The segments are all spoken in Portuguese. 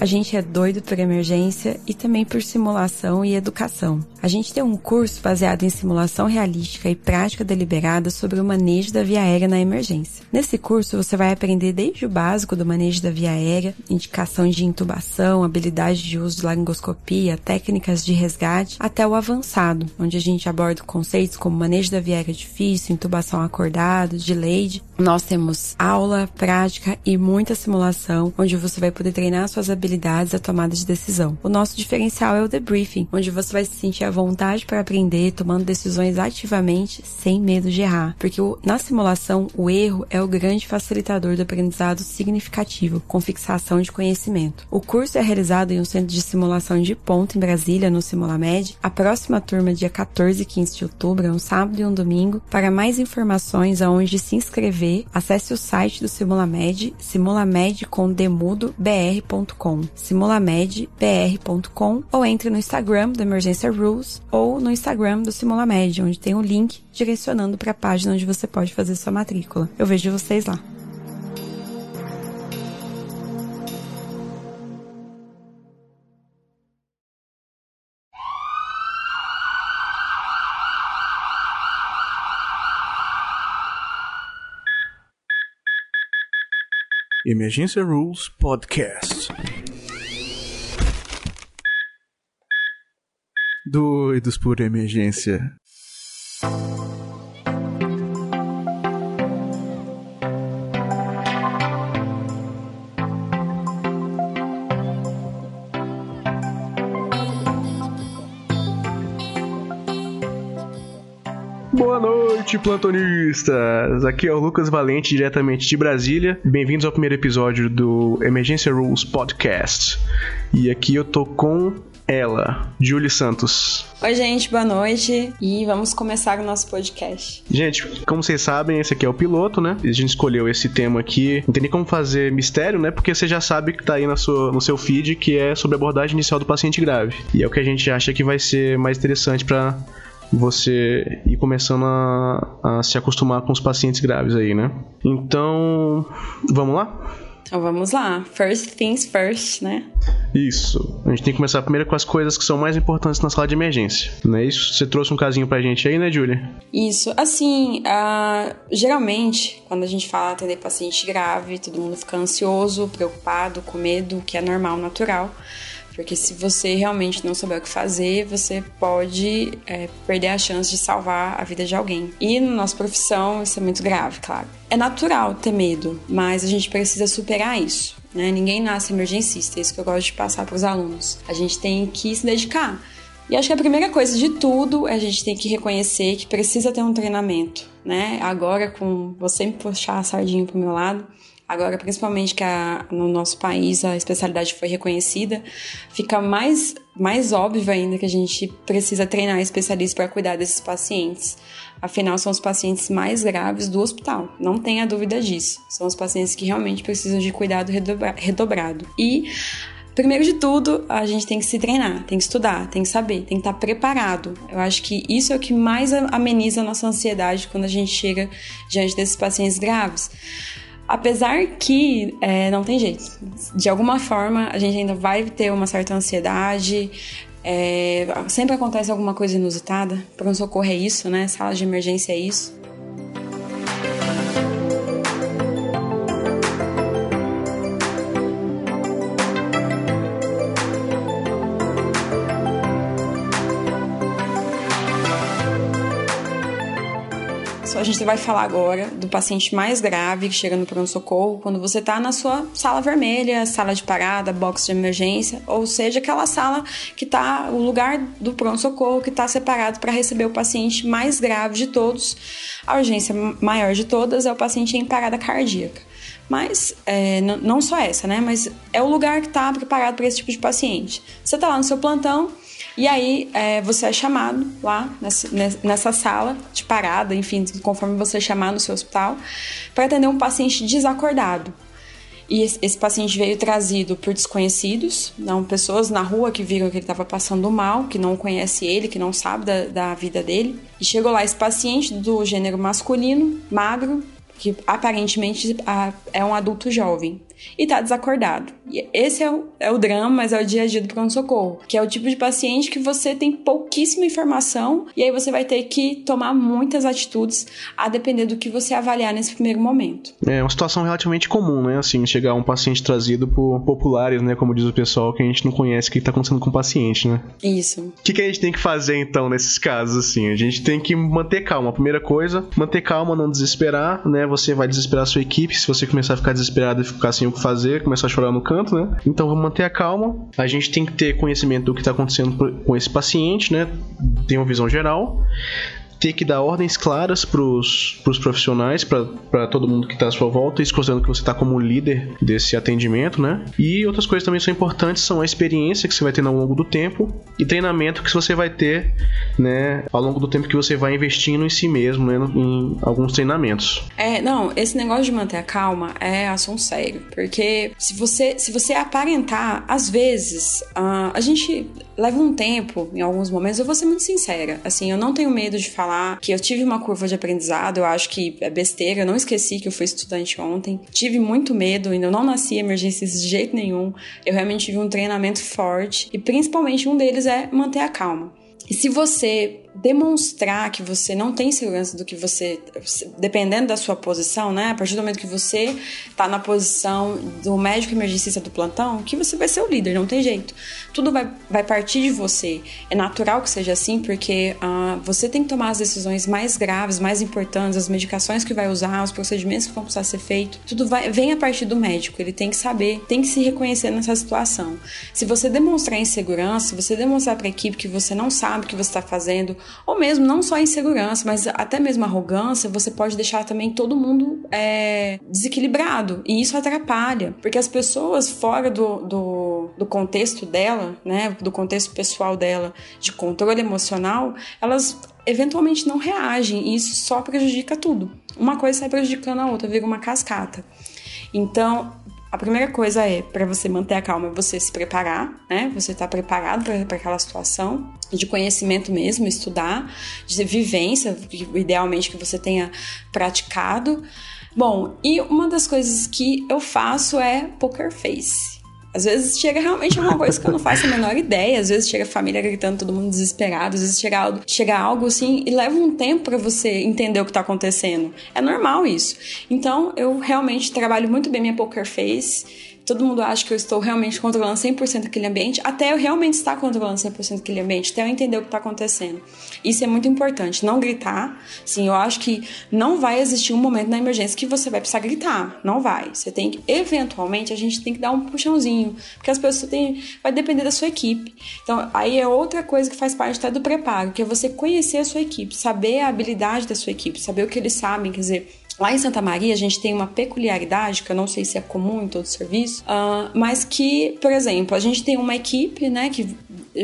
A gente é doido por emergência e também por simulação e educação. A gente tem um curso baseado em simulação realística e prática deliberada sobre o manejo da via aérea na emergência. Nesse curso você vai aprender desde o básico do manejo da via aérea, indicação de intubação, habilidade de uso de laringoscopia, técnicas de resgate, até o avançado, onde a gente aborda conceitos como manejo da via aérea difícil, intubação acordado, delayed. Nós temos aula, prática e muita simulação, onde você vai poder treinar suas habilidades à tomada de decisão. O nosso diferencial é o debriefing, onde você vai se sentir à vontade para aprender, tomando decisões ativamente, sem medo de errar. Porque na simulação, o erro é o grande facilitador do aprendizado significativo, com fixação de conhecimento. O curso é realizado em um centro de simulação de ponto em Brasília, no Simulamed. A próxima turma, dia 14 e 15 de outubro, é um sábado e um domingo. Para mais informações aonde se inscrever, acesse o site do Simulamed, simulamedbr.com ou entre no Instagram do Emergência Rules ou no Instagram do Simulamed, onde tem o um link direcionando para a página onde você pode fazer sua matrícula. Eu vejo vocês lá. Emergência Rules Podcast. Doidos por emergência. Plantonistas! Aqui é o Lucas Valente, diretamente de Brasília. Bem-vindos ao primeiro episódio do Emergência Rules Podcast. E aqui eu tô com ela, Julie Santos. Oi, gente, boa noite. E vamos começar o nosso podcast. Gente, como vocês sabem, esse aqui é o piloto, né? A gente escolheu esse tema aqui. Não tem nem como fazer mistério, né? Porque você já sabe que tá aí na sua, no seu feed, que é sobre a abordagem inicial do paciente grave. E é o que a gente acha que vai ser mais interessante para você ir começando a, a, se acostumar com os pacientes graves aí, né? Então, vamos lá? Então vamos lá. First things first, né? Isso. A gente tem que começar primeiro com as coisas que são mais importantes na sala de emergência. Não é isso? Você trouxe um casinho pra gente aí, né, Julia? Isso. Assim, uh, geralmente, quando a gente fala atender paciente grave, todo mundo fica ansioso, preocupado, com medo, que é normal, natural. Porque se você realmente não souber o que fazer, você pode é, perder a chance de salvar a vida de alguém. E na nossa profissão, isso é muito grave, claro. É natural ter medo, mas a gente precisa superar isso. Né? Ninguém nasce emergencista, é isso que eu gosto de passar para os alunos. A gente tem que se dedicar. E acho que a primeira coisa de tudo é a gente tem que reconhecer que precisa ter um treinamento, né? Agora, com você me puxar a sardinha pro meu lado, Agora, principalmente que a, no nosso país a especialidade foi reconhecida, fica mais, mais óbvio ainda que a gente precisa treinar especialistas para cuidar desses pacientes. Afinal, são os pacientes mais graves do hospital, não tenha dúvida disso. São os pacientes que realmente precisam de cuidado redobra redobrado. E Primeiro de tudo, a gente tem que se treinar, tem que estudar, tem que saber, tem que estar preparado. Eu acho que isso é o que mais ameniza a nossa ansiedade quando a gente chega diante desses pacientes graves. Apesar que é, não tem jeito. De alguma forma, a gente ainda vai ter uma certa ansiedade. É, sempre acontece alguma coisa inusitada. Pronto-socorro é isso, né? Sala de emergência é isso. A gente vai falar agora do paciente mais grave que chega no pronto-socorro quando você está na sua sala vermelha, sala de parada, box de emergência, ou seja, aquela sala que está o lugar do pronto-socorro que está separado para receber o paciente mais grave de todos. A urgência maior de todas é o paciente em parada cardíaca. Mas é, não só essa, né? Mas é o lugar que está preparado para esse tipo de paciente. Você está lá no seu plantão, e aí é, você é chamado lá nessa, nessa sala de parada, enfim, conforme você é chamar no seu hospital, para atender um paciente desacordado. E esse, paciente veio trazido por desconhecidos, não pessoas na rua que viram que ele estava passando mal, que não conhece ele, que não sabe da, da vida dele. E chegou lá esse paciente do gênero masculino, magro, que aparentemente é um adulto jovem e tá desacordado. E esse é o, é o drama, mas é o dia a dia do pronto-socorro, que é o tipo de paciente que você tem pouquíssima informação e aí você vai ter que tomar muitas atitudes a depender do que você avaliar nesse primeiro momento. É uma situação relativamente comum, né? Assim, chegar um paciente trazido por populares, né? Como diz o pessoal, que a gente não conhece o que tá acontecendo com o paciente, né? Isso. O que, que a gente tem que fazer então nesses casos, assim? A gente tem que manter calma. A primeira coisa, manter calma, não desesperar, né? Você vai desesperar a sua equipe. Se você começar a ficar desesperado e ficar sem o que fazer, começar a chorar no canto, né? Então vamos manter a calma. A gente tem que ter conhecimento do que está acontecendo com esse paciente, né? Tem uma visão geral ter que dar ordens claras pros, pros profissionais, para todo mundo que tá à sua volta, isso que você tá como líder desse atendimento, né? E outras coisas também são importantes, são a experiência que você vai ter ao longo do tempo e treinamento que você vai ter, né, ao longo do tempo que você vai investindo em si mesmo, né, em alguns treinamentos. É, não, esse negócio de manter a calma é assunto sério, porque se você, se você aparentar, às vezes, uh, a gente leva um tempo, em alguns momentos, eu vou ser muito sincera, assim, eu não tenho medo de falar que eu tive uma curva de aprendizado, eu acho que é besteira, eu não esqueci que eu fui estudante ontem. Tive muito medo, ainda não nasci emergências de jeito nenhum. Eu realmente tive um treinamento forte e principalmente um deles é manter a calma. E se você demonstrar que você não tem segurança do que você, dependendo da sua posição, né? A partir do momento que você tá na posição do médico emergencista do plantão, que você vai ser o líder, não tem jeito. Tudo vai, vai partir de você. É natural que seja assim, porque uh, você tem que tomar as decisões mais graves, mais importantes, as medicações que vai usar, os procedimentos que vão precisar ser feitos. Tudo vai, vem a partir do médico. Ele tem que saber, tem que se reconhecer nessa situação. Se você demonstrar insegurança, se você demonstrar para a equipe que você não sabe o que você está fazendo, ou mesmo não só insegurança, mas até mesmo arrogância, você pode deixar também todo mundo é, desequilibrado. E isso atrapalha, porque as pessoas fora do, do, do contexto dela, né, do contexto pessoal dela, de controle emocional, elas eventualmente não reagem e isso só prejudica tudo. Uma coisa sai prejudicando a outra, vira uma cascata. Então, a primeira coisa é para você manter a calma, é você se preparar, né? Você tá preparado para aquela situação de conhecimento mesmo, estudar, de vivência, idealmente que você tenha praticado. Bom, e uma das coisas que eu faço é poker face. Às vezes chega realmente alguma coisa que eu não faço a menor ideia. Às vezes chega a família gritando, todo mundo desesperado. Às vezes chega algo, chega algo assim e leva um tempo para você entender o que tá acontecendo. É normal isso. Então eu realmente trabalho muito bem minha poker face todo mundo acha que eu estou realmente controlando 100% aquele ambiente, até eu realmente estar controlando 100% aquele ambiente, até eu entender o que está acontecendo. Isso é muito importante, não gritar. Sim, eu acho que não vai existir um momento na emergência que você vai precisar gritar, não vai. Você tem que, eventualmente, a gente tem que dar um puxãozinho, porque as pessoas têm, vai depender da sua equipe. Então, aí é outra coisa que faz parte até do preparo, que é você conhecer a sua equipe, saber a habilidade da sua equipe, saber o que eles sabem, quer dizer, Lá em Santa Maria, a gente tem uma peculiaridade, que eu não sei se é comum em todo serviço, uh, mas que, por exemplo, a gente tem uma equipe, né, que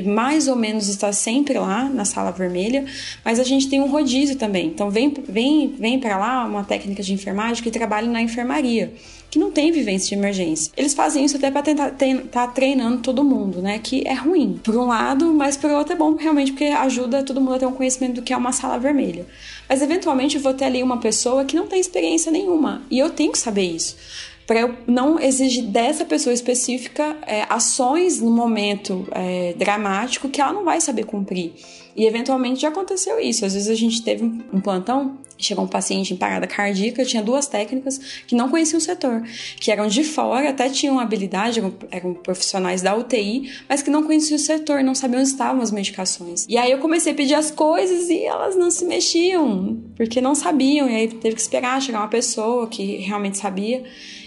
mais ou menos está sempre lá na sala vermelha, mas a gente tem um rodízio também. Então vem, vem, vem para lá uma técnica de enfermagem que trabalha na enfermaria que não tem vivência de emergência. Eles fazem isso até para tentar estar tá treinando todo mundo, né? Que é ruim, por um lado, mas por outro é bom realmente porque ajuda todo mundo a ter um conhecimento do que é uma sala vermelha. Mas eventualmente eu vou ter ali uma pessoa que não tem experiência nenhuma e eu tenho que saber isso para eu não exigir dessa pessoa específica é, ações no momento é, dramático que ela não vai saber cumprir. E eventualmente já aconteceu isso. Às vezes a gente teve um plantão, chegou um paciente em parada cardíaca, tinha duas técnicas que não conheciam o setor, que eram de fora, até tinham habilidade, eram, eram profissionais da UTI, mas que não conheciam o setor, não sabiam onde estavam as medicações. E aí eu comecei a pedir as coisas e elas não se mexiam, porque não sabiam. E aí teve que esperar chegar uma pessoa que realmente sabia.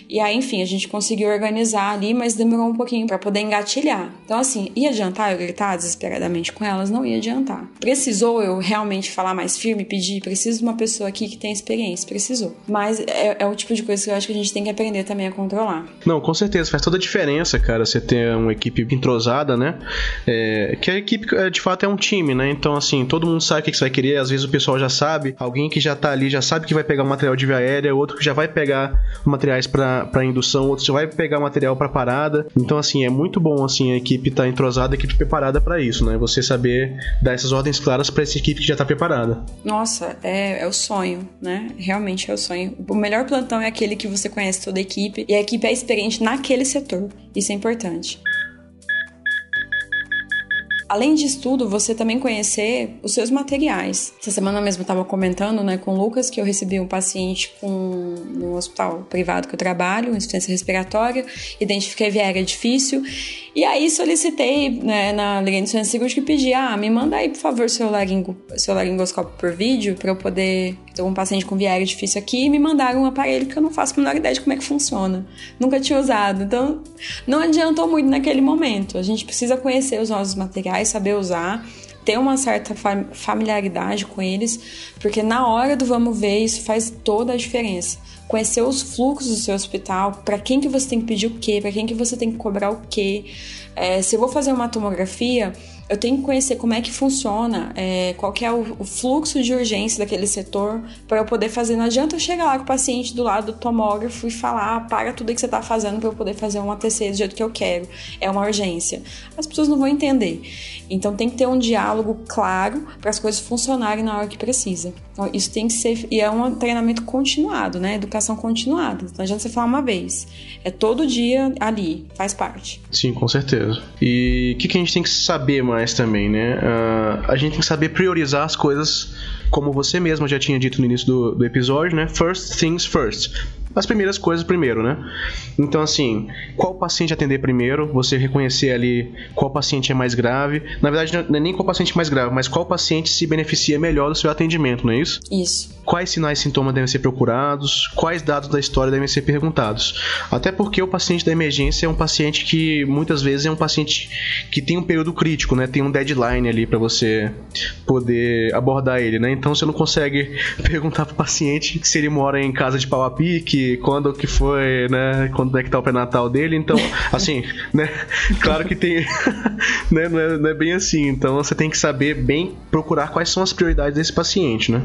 E aí, enfim, a gente conseguiu organizar ali, mas demorou um pouquinho para poder engatilhar. Então, assim, ia adiantar eu gritar desesperadamente com elas? Não ia adiantar. Precisou eu realmente falar mais firme, pedir, preciso de uma pessoa aqui que tem experiência? Precisou. Mas é, é o tipo de coisa que eu acho que a gente tem que aprender também a controlar. Não, com certeza, faz toda a diferença, cara, você ter uma equipe entrosada, né? É, que a equipe, é, de fato, é um time, né? Então, assim, todo mundo sabe o que você vai querer, às vezes o pessoal já sabe, alguém que já tá ali já sabe que vai pegar o material de via aérea, outro que já vai pegar materiais para para indução, outro você vai pegar material para parada. Então assim, é muito bom assim a equipe estar tá entrosada, a equipe preparada para isso, né? Você saber dar essas ordens claras para essa equipe que já tá preparada. Nossa, é, é o sonho, né? Realmente é o sonho. O melhor plantão é aquele que você conhece toda a equipe e a equipe é experiente naquele setor. Isso é importante. Além disso tudo, você também conhecer os seus materiais. Essa semana mesmo eu estava comentando né, com o Lucas que eu recebi um paciente com, no hospital privado que eu trabalho, insuficiência respiratória, identifiquei viária difícil e aí solicitei né, na Liga de Insuficiência Cirúrgica e pedi, ah, me manda aí, por favor, seu, laringo, seu laringoscópio por vídeo para eu poder ter um paciente com viária difícil aqui e me mandaram um aparelho que eu não faço a menor ideia de como é que funciona. Nunca tinha usado. Então, não adiantou muito naquele momento. A gente precisa conhecer os nossos materiais, saber usar ter uma certa familiaridade com eles, porque na hora do vamos ver isso faz toda a diferença. Conhecer os fluxos do seu hospital, para quem que você tem que pedir o quê, para quem que você tem que cobrar o quê. É, se eu vou fazer uma tomografia, eu tenho que conhecer como é que funciona, é, qual é o, o, fluxo de urgência daquele setor para eu poder fazer. Não adianta eu chegar lá com o paciente do lado do tomógrafo e falar, ah, para tudo que você está fazendo para eu poder fazer um ATC do jeito que eu quero. É uma urgência. As pessoas não vão entender. Então tem que ter um diálogo claro para as coisas funcionarem na hora que precisa. Então isso tem que ser e é um treinamento continuado, né? Educação continuada. Não adianta você falar uma vez. É todo dia ali, faz parte. Sim, com certeza. E o que, que a gente tem que saber mais? Mais também, né? Uh, a gente tem que saber priorizar as coisas, como você mesmo já tinha dito no início do, do episódio, né? First things first as primeiras coisas primeiro, né? Então, assim, qual paciente atender primeiro, você reconhecer ali qual paciente é mais grave. Na verdade, não é nem qual paciente é mais grave, mas qual paciente se beneficia melhor do seu atendimento, não é isso? Isso. Quais sinais e sintomas devem ser procurados, quais dados da história devem ser perguntados. Até porque o paciente da emergência é um paciente que muitas vezes é um paciente que tem um período crítico, né? Tem um deadline ali para você poder abordar ele, né? Então você não consegue perguntar pro paciente se ele mora em casa de pau a pique, quando que foi, né? Quando é que tá o pré-natal dele. Então, assim, né? Claro que tem. né, não, é, não é bem assim. Então você tem que saber bem procurar quais são as prioridades desse paciente, né?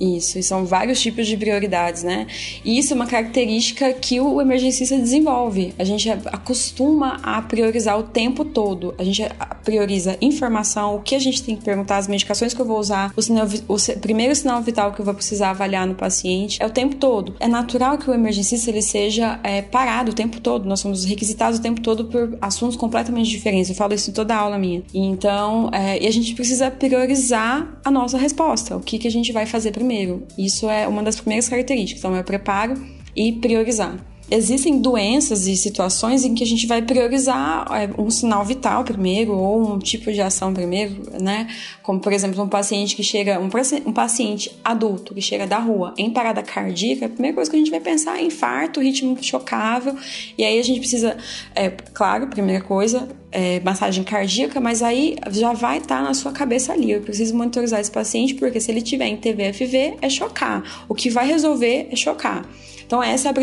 Isso, e são vários tipos de prioridades, né? E isso é uma característica que o emergencista desenvolve. A gente acostuma a priorizar o tempo todo. A gente prioriza informação, o que a gente tem que perguntar, as medicações que eu vou usar, o, sinal, o primeiro sinal vital que eu vou precisar avaliar no paciente. É o tempo todo. É natural que o emergencista ele seja é, parado o tempo todo. Nós somos requisitados o tempo todo por assuntos completamente diferentes. Eu falo isso em toda a aula minha. Então, é, e a gente precisa priorizar a nossa resposta. O que, que a gente vai fazer primeiro primeiro. Isso é uma das primeiras características. Então, é preparo e priorizar. Existem doenças e situações em que a gente vai priorizar é, um sinal vital primeiro ou um tipo de ação primeiro, né? Como, por exemplo, um paciente que chega, um, um paciente adulto que chega da rua em parada cardíaca, a primeira coisa que a gente vai pensar é infarto, ritmo chocável, e aí a gente precisa, é, claro, primeira coisa, é, massagem cardíaca, mas aí já vai estar tá na sua cabeça ali. Eu preciso monitorizar esse paciente porque se ele tiver em TVFV é chocar. O que vai resolver é chocar. Então, essa é a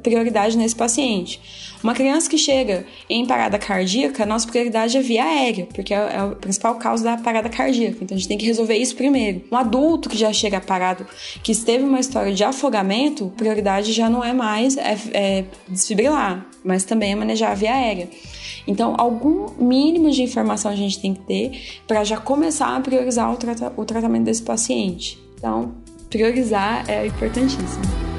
prioridade nesse paciente. Uma criança que chega em parada cardíaca, nossa prioridade é via aérea, porque é, é o principal causa da parada cardíaca. Então, a gente tem que resolver isso primeiro. Um adulto que já chega parado, que esteve uma história de afogamento, prioridade já não é mais é, é desfibrilar, mas também é manejar a via aérea. Então, algum mínimo de informação a gente tem que ter para já começar a priorizar o, trata o tratamento desse paciente. Então, priorizar é importantíssimo.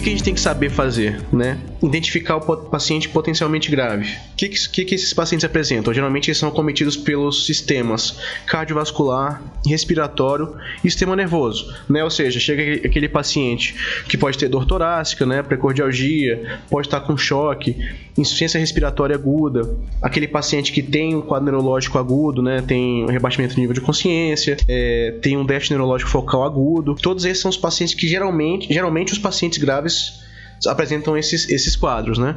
Que a gente tem que saber fazer, né? Identificar o paciente potencialmente grave. O que, que, que esses pacientes apresentam? Geralmente eles são cometidos pelos sistemas cardiovascular, respiratório e sistema nervoso, né? Ou seja, chega aquele paciente que pode ter dor torácica, né? Precordialgia, pode estar com choque, insuficiência respiratória aguda, aquele paciente que tem um quadro neurológico agudo, né? Tem um rebaixamento do nível de consciência, é, tem um déficit neurológico focal agudo. Todos esses são os pacientes que geralmente, geralmente os pacientes graves apresentam esses, esses quadros, né?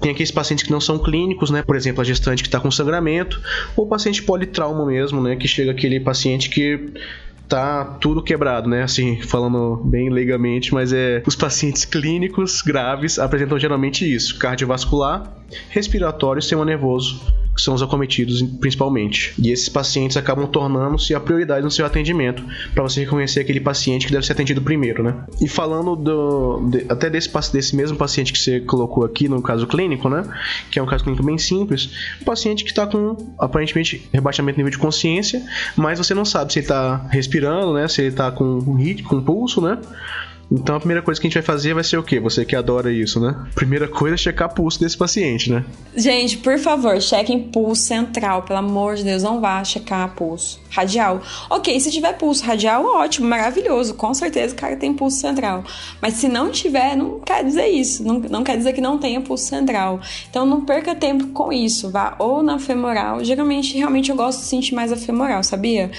Tem aqueles pacientes que não são clínicos, né? Por exemplo, a gestante que está com sangramento, ou paciente politrauma mesmo, né? Que chega aquele paciente que tá tudo quebrado, né? Assim, falando bem leigamente, mas é os pacientes clínicos graves apresentam geralmente isso: cardiovascular, respiratório e sistema nervoso, que são os acometidos principalmente. E esses pacientes acabam tornando-se a prioridade no seu atendimento, para você reconhecer aquele paciente que deve ser atendido primeiro, né? E falando do, de, até desse, desse mesmo paciente que você colocou aqui no caso clínico, né? Que é um caso clínico bem simples, um paciente que está com aparentemente rebaixamento de nível de consciência, mas você não sabe se ele está respirando, né? Se ele está com um ritmo, com pulso, né? Então a primeira coisa que a gente vai fazer vai ser o quê? Você que adora isso, né? Primeira coisa é checar pulso desse paciente, né? Gente, por favor, chequem pulso central, pelo amor de Deus, não vá checar pulso radial. Ok, se tiver pulso radial, ótimo, maravilhoso, com certeza o cara tem pulso central. Mas se não tiver, não quer dizer isso, não, não quer dizer que não tenha pulso central. Então não perca tempo com isso, vá ou na femoral. Geralmente, realmente eu gosto de sentir mais a femoral, sabia?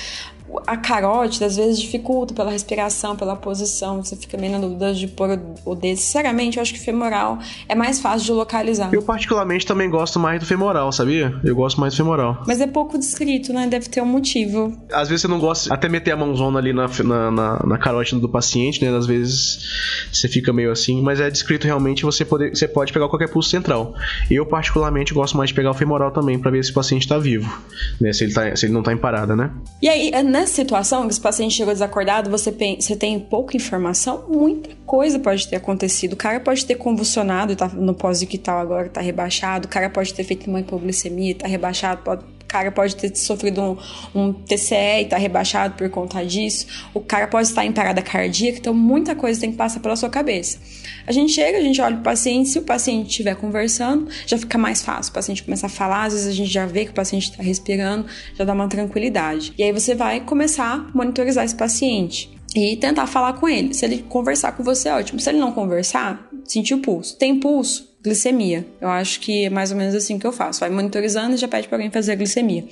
A carótida às vezes dificulta pela respiração, pela posição, você fica meio na dúvida de pôr o dedo. Sinceramente, eu acho que femoral é mais fácil de localizar. Eu particularmente também gosto mais do femoral, sabia? Eu gosto mais do femoral. Mas é pouco descrito, né? Deve ter um motivo. Às vezes você não gosta até meter a mãozona ali na, na, na, na carótida do paciente, né? Às vezes você fica meio assim, mas é descrito realmente você, poder, você pode pegar qualquer pulso central. Eu particularmente gosto mais de pegar o femoral também para ver se o paciente tá vivo, né? Se ele, tá, se ele não tá em parada, né? E aí, né? Nessa situação, que esse paciente chegou desacordado, você, você tem pouca informação, muita coisa pode ter acontecido. O cara pode ter convulsionado, tá no pós-ictal agora, tá rebaixado. O cara pode ter feito uma hipoglicemia, tá rebaixado. Pode, o cara pode ter sofrido um, um TCE e tá rebaixado por conta disso. O cara pode estar em parada cardíaca. Então, muita coisa tem que passar pela sua cabeça. A gente chega, a gente olha o paciente, se o paciente estiver conversando, já fica mais fácil. O paciente começa a falar, às vezes a gente já vê que o paciente está respirando, já dá uma tranquilidade. E aí você vai começar a monitorizar esse paciente e tentar falar com ele. Se ele conversar com você, ótimo. Se ele não conversar, sentir o pulso. Tem pulso? Glicemia. Eu acho que é mais ou menos assim que eu faço. Vai monitorizando e já pede para alguém fazer a glicemia.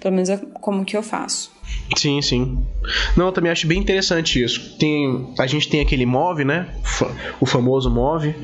Pelo menos é como que eu faço. Sim, sim. Não, eu também acho bem interessante isso. Tem, a gente tem aquele MOV, né? O famoso MOV,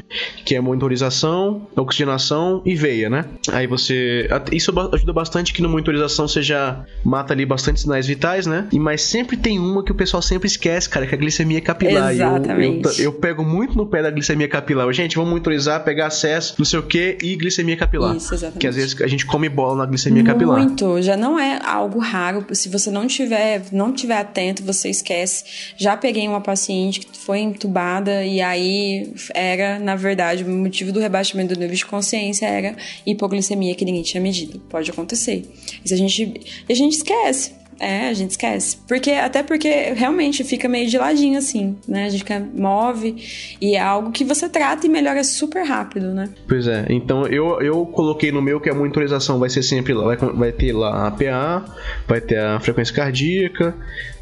que é monitorização, oxigenação e veia, né? Aí você. Isso ajuda bastante que no monitorização você já mata ali bastante sinais vitais, né? E mas sempre tem uma que o pessoal sempre esquece, cara, que é a glicemia capilar. Exatamente. Eu, eu, eu, pego muito no pé da glicemia capilar. Gente, vamos monitorizar, pegar acesso, não sei o que, e glicemia capilar. Isso, exatamente. Que às vezes a gente come bola na glicemia muito, capilar. Muito, já não é algo raro. Se você não tiver, não tiver atento, você esquece. Já peguei uma paciente que foi entubada e aí era, na verdade, o motivo do rebaixamento do nível de consciência era hipoglicemia que ninguém tinha medido. Pode acontecer. E a gente, a gente esquece. É, a gente esquece. Porque, até porque realmente fica meio de ladinho assim, né? A gente move e é algo que você trata e melhora super rápido, né? Pois é. Então eu, eu coloquei no meu que a monitorização vai ser sempre lá, vai, vai ter lá a PA, vai ter a frequência cardíaca,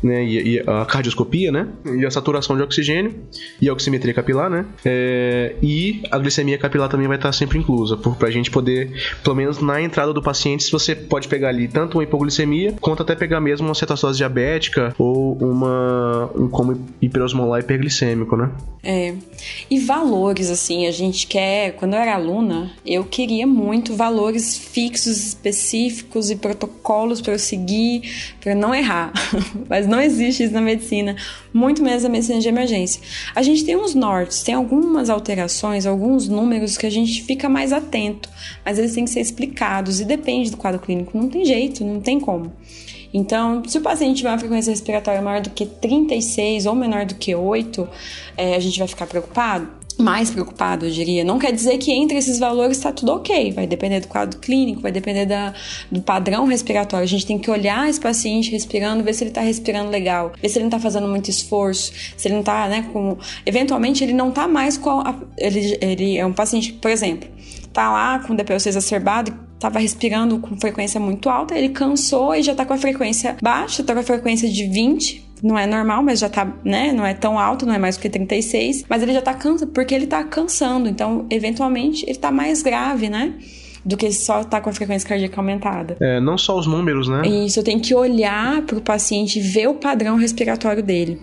né? E, e, a cardioscopia, né? E a saturação de oxigênio e a oximetria capilar, né? É, e a glicemia capilar também vai estar sempre inclusa, por, pra gente poder, pelo menos na entrada do paciente, você pode pegar ali tanto uma hipoglicemia, quanto até pegar mesmo uma cetose diabética ou uma um como hiperosmolar hiperglicêmico, né? É. E valores, assim, a gente quer. Quando eu era aluna, eu queria muito valores fixos, específicos e protocolos para eu seguir, para não errar. Mas não existe isso na medicina, muito menos na medicina de emergência. A gente tem uns nortes, tem algumas alterações, alguns números que a gente fica mais atento, mas eles têm que ser explicados e depende do quadro clínico, não tem jeito, não tem como. Então, se o paciente tiver uma frequência respiratória maior do que 36 ou menor do que 8, é, a gente vai ficar preocupado mais preocupado, eu diria. Não quer dizer que entre esses valores está tudo ok. Vai depender do quadro clínico, vai depender da, do padrão respiratório. A gente tem que olhar esse paciente respirando, ver se ele está respirando legal, ver se ele não está fazendo muito esforço, se ele não está, né, com. Eventualmente ele não está mais com. A, ele, ele é um paciente, por exemplo, tá lá com DPOC exacerbado estava respirando com frequência muito alta, ele cansou e já está com a frequência baixa, está com a frequência de 20, não é normal, mas já tá, né? Não é tão alto, não é mais do que 36, mas ele já tá cansado, porque ele tá cansando, então, eventualmente, ele tá mais grave, né? do que só tá com a frequência cardíaca aumentada. É, não só os números, né? Isso, eu tenho que olhar para o paciente e ver o padrão respiratório dele,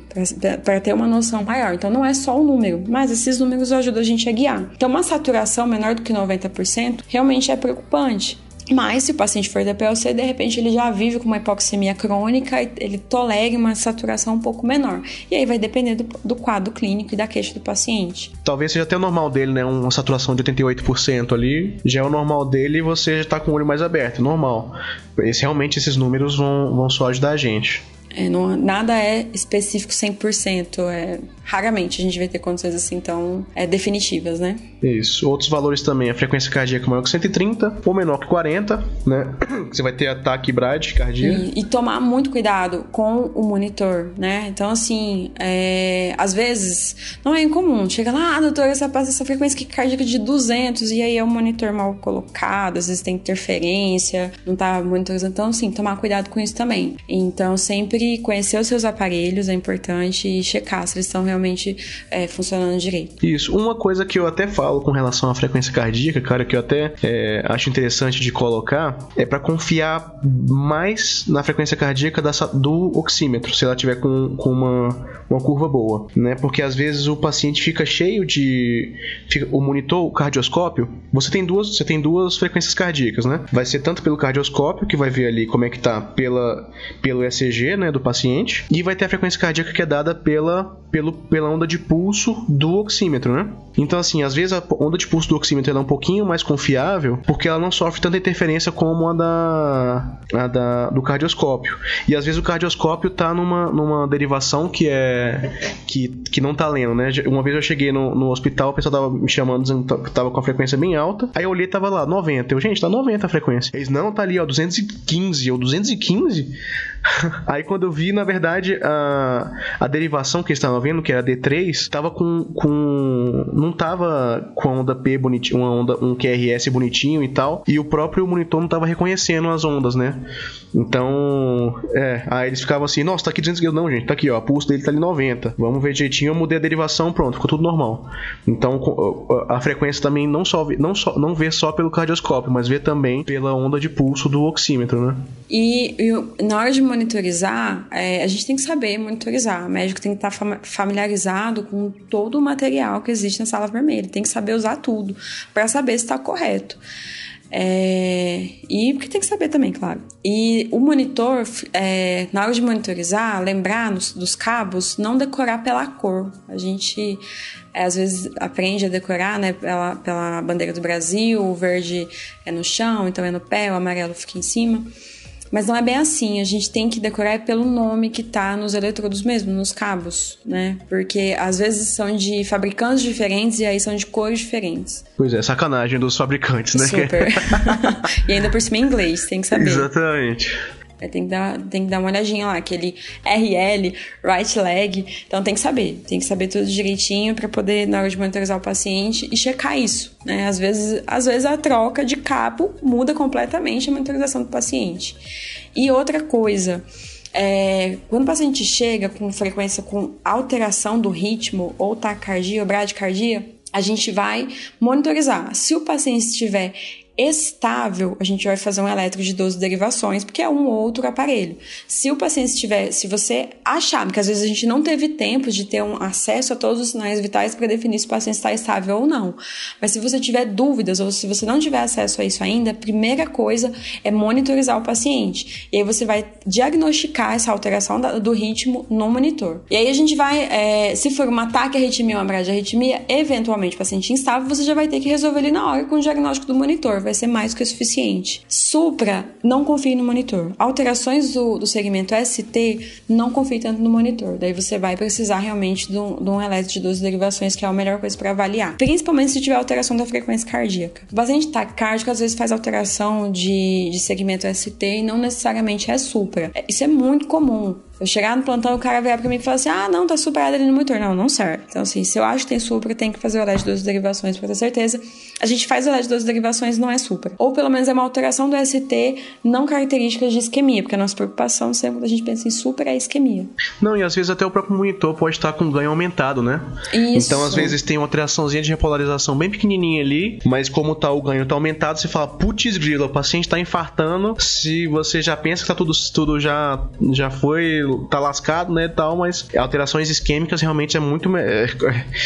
para ter uma noção maior. Então, não é só o número, mas esses números ajudam a gente a guiar. Então, uma saturação menor do que 90% realmente é preocupante. Mas se o paciente for da PLC, de repente ele já vive com uma hipoxemia crônica e ele tolere uma saturação um pouco menor. E aí vai depender do, do quadro clínico e da queixa do paciente. Talvez seja até o normal dele, né? Uma saturação de 88% ali. Já é o normal dele e você já tá com o olho mais aberto. Normal. Esse, realmente esses números vão, vão só ajudar a gente. É, não, nada é específico 100%. É, raramente a gente vai ter condições assim tão é, definitivas, né? Isso. Outros valores também, a frequência cardíaca maior que 130 ou menor que 40, né? Você vai ter ataque brad cardíaco. E, e, tomar muito cuidado com o monitor, né? Então, assim, é, às vezes não é incomum. Chega lá, ah, doutor, essa essa frequência cardíaca de 200 e aí é o monitor mal colocado, às vezes tem interferência, não tá monitorizando. Então, assim, tomar cuidado com isso também. Então, sempre conhecer os seus aparelhos é importante e checar se eles estão realmente realmente é, funcionando direito. Isso. Uma coisa que eu até falo com relação à frequência cardíaca, cara, que eu até é, acho interessante de colocar, é para confiar mais na frequência cardíaca da, do oxímetro, se ela tiver com, com uma, uma curva boa, né? Porque às vezes o paciente fica cheio de. Fica, o monitor, o cardioscópio, você tem duas, você tem duas frequências cardíacas, né? Vai ser tanto pelo cardioscópio, que vai ver ali como é que tá pela, pelo ECG, né, do paciente, e vai ter a frequência cardíaca que é dada pela, pelo pela onda de pulso do oxímetro, né? Então, assim, às vezes a onda de pulso do oxímetro é um pouquinho mais confiável porque ela não sofre tanta interferência como a da, a da do cardioscópio. E às vezes o cardioscópio tá numa, numa derivação que é que, que não tá lendo, né? Uma vez eu cheguei no, no hospital, o pessoal tava me chamando dizendo que tava com a frequência bem alta. Aí eu olhei tava lá, 90. Eu, gente, tá 90 a frequência. Eles, não, tá ali, ó, 215 ou 215. Aí quando eu vi, na verdade, a, a derivação que eles estavam vendo, que era D3, tava com, com. Não tava com a onda P bonitinho, uma onda, um QRS bonitinho e tal. E o próprio monitor não tava reconhecendo as ondas, né? Então. É, aí eles ficavam assim, nossa, tá aqui 200 Não, gente, tá aqui, ó. A pulso dele tá ali 90. Vamos ver direitinho, eu mudei a derivação, pronto, ficou tudo normal. Então a frequência também não só, não só não vê só pelo cardioscópio, mas vê também pela onda de pulso do oxímetro, né? E, e na hora de monitorizar, é, a gente tem que saber monitorizar. O médico tem que estar familiarizado com todo o material que existe na sala vermelha, tem que saber usar tudo para saber se está correto. É, e porque tem que saber também, claro. E o monitor, é, na hora de monitorizar, lembrar nos, dos cabos, não decorar pela cor. A gente é, às vezes aprende a decorar né, pela, pela bandeira do Brasil, o verde é no chão, então é no pé, o amarelo fica em cima. Mas não é bem assim, a gente tem que decorar pelo nome que tá nos eletrodos mesmo, nos cabos, né? Porque às vezes são de fabricantes diferentes e aí são de cores diferentes. Pois é, sacanagem dos fabricantes, né? Super. e ainda por cima em inglês, tem que saber. Exatamente. É, tem, que dar, tem que dar uma olhadinha lá, aquele RL, right leg. Então tem que saber, tem que saber tudo direitinho para poder, na hora de monitorizar o paciente, e checar isso. Né? Às, vezes, às vezes a troca de cabo muda completamente a monitorização do paciente. E outra coisa. É, quando o paciente chega com frequência com alteração do ritmo, ou taquicardia ou bradicardia, a gente vai monitorizar. Se o paciente estiver estável, a gente vai fazer um eletro de 12 derivações, porque é um outro aparelho. Se o paciente estiver, se você achar, porque às vezes a gente não teve tempo de ter um acesso a todos os sinais vitais para definir se o paciente está estável ou não. Mas se você tiver dúvidas ou se você não tiver acesso a isso ainda, a primeira coisa é monitorizar o paciente. E aí você vai diagnosticar essa alteração do ritmo no monitor. E aí a gente vai, é, se for um ataque arritmia ou uma arritmia, eventualmente paciente instável, você já vai ter que resolver ali na hora com o diagnóstico do monitor vai ser mais que o suficiente. Supra, não confie no monitor. Alterações do, do segmento ST, não confie tanto no monitor. Daí você vai precisar realmente de um, de um de 12 derivações, que é a melhor coisa para avaliar. Principalmente se tiver alteração da frequência cardíaca. O paciente taquicárdico às vezes faz alteração de, de segmento ST e não necessariamente é supra. É, isso é muito comum. Eu chegar no plantão, o cara vier pra mim e falar assim: ah, não, tá superado ali no monitor. Não, não serve. Então, assim, se eu acho que tem supra, tem que fazer o LED de 12 derivações pra ter certeza. A gente faz o LED de 12 derivações não é supra. Ou pelo menos é uma alteração do ST não características de isquemia, porque a nossa preocupação sempre quando a gente pensa em supra é isquemia. Não, e às vezes até o próprio monitor pode estar com ganho aumentado, né? Isso. Então, às vezes tem uma alteraçãozinha de repolarização bem pequenininha ali, mas como tá o ganho tá aumentado, você fala, putz grila, o paciente tá infartando. Se você já pensa que tá tudo, tudo já, já foi tá lascado, né, tal, mas alterações isquêmicas realmente é muito é,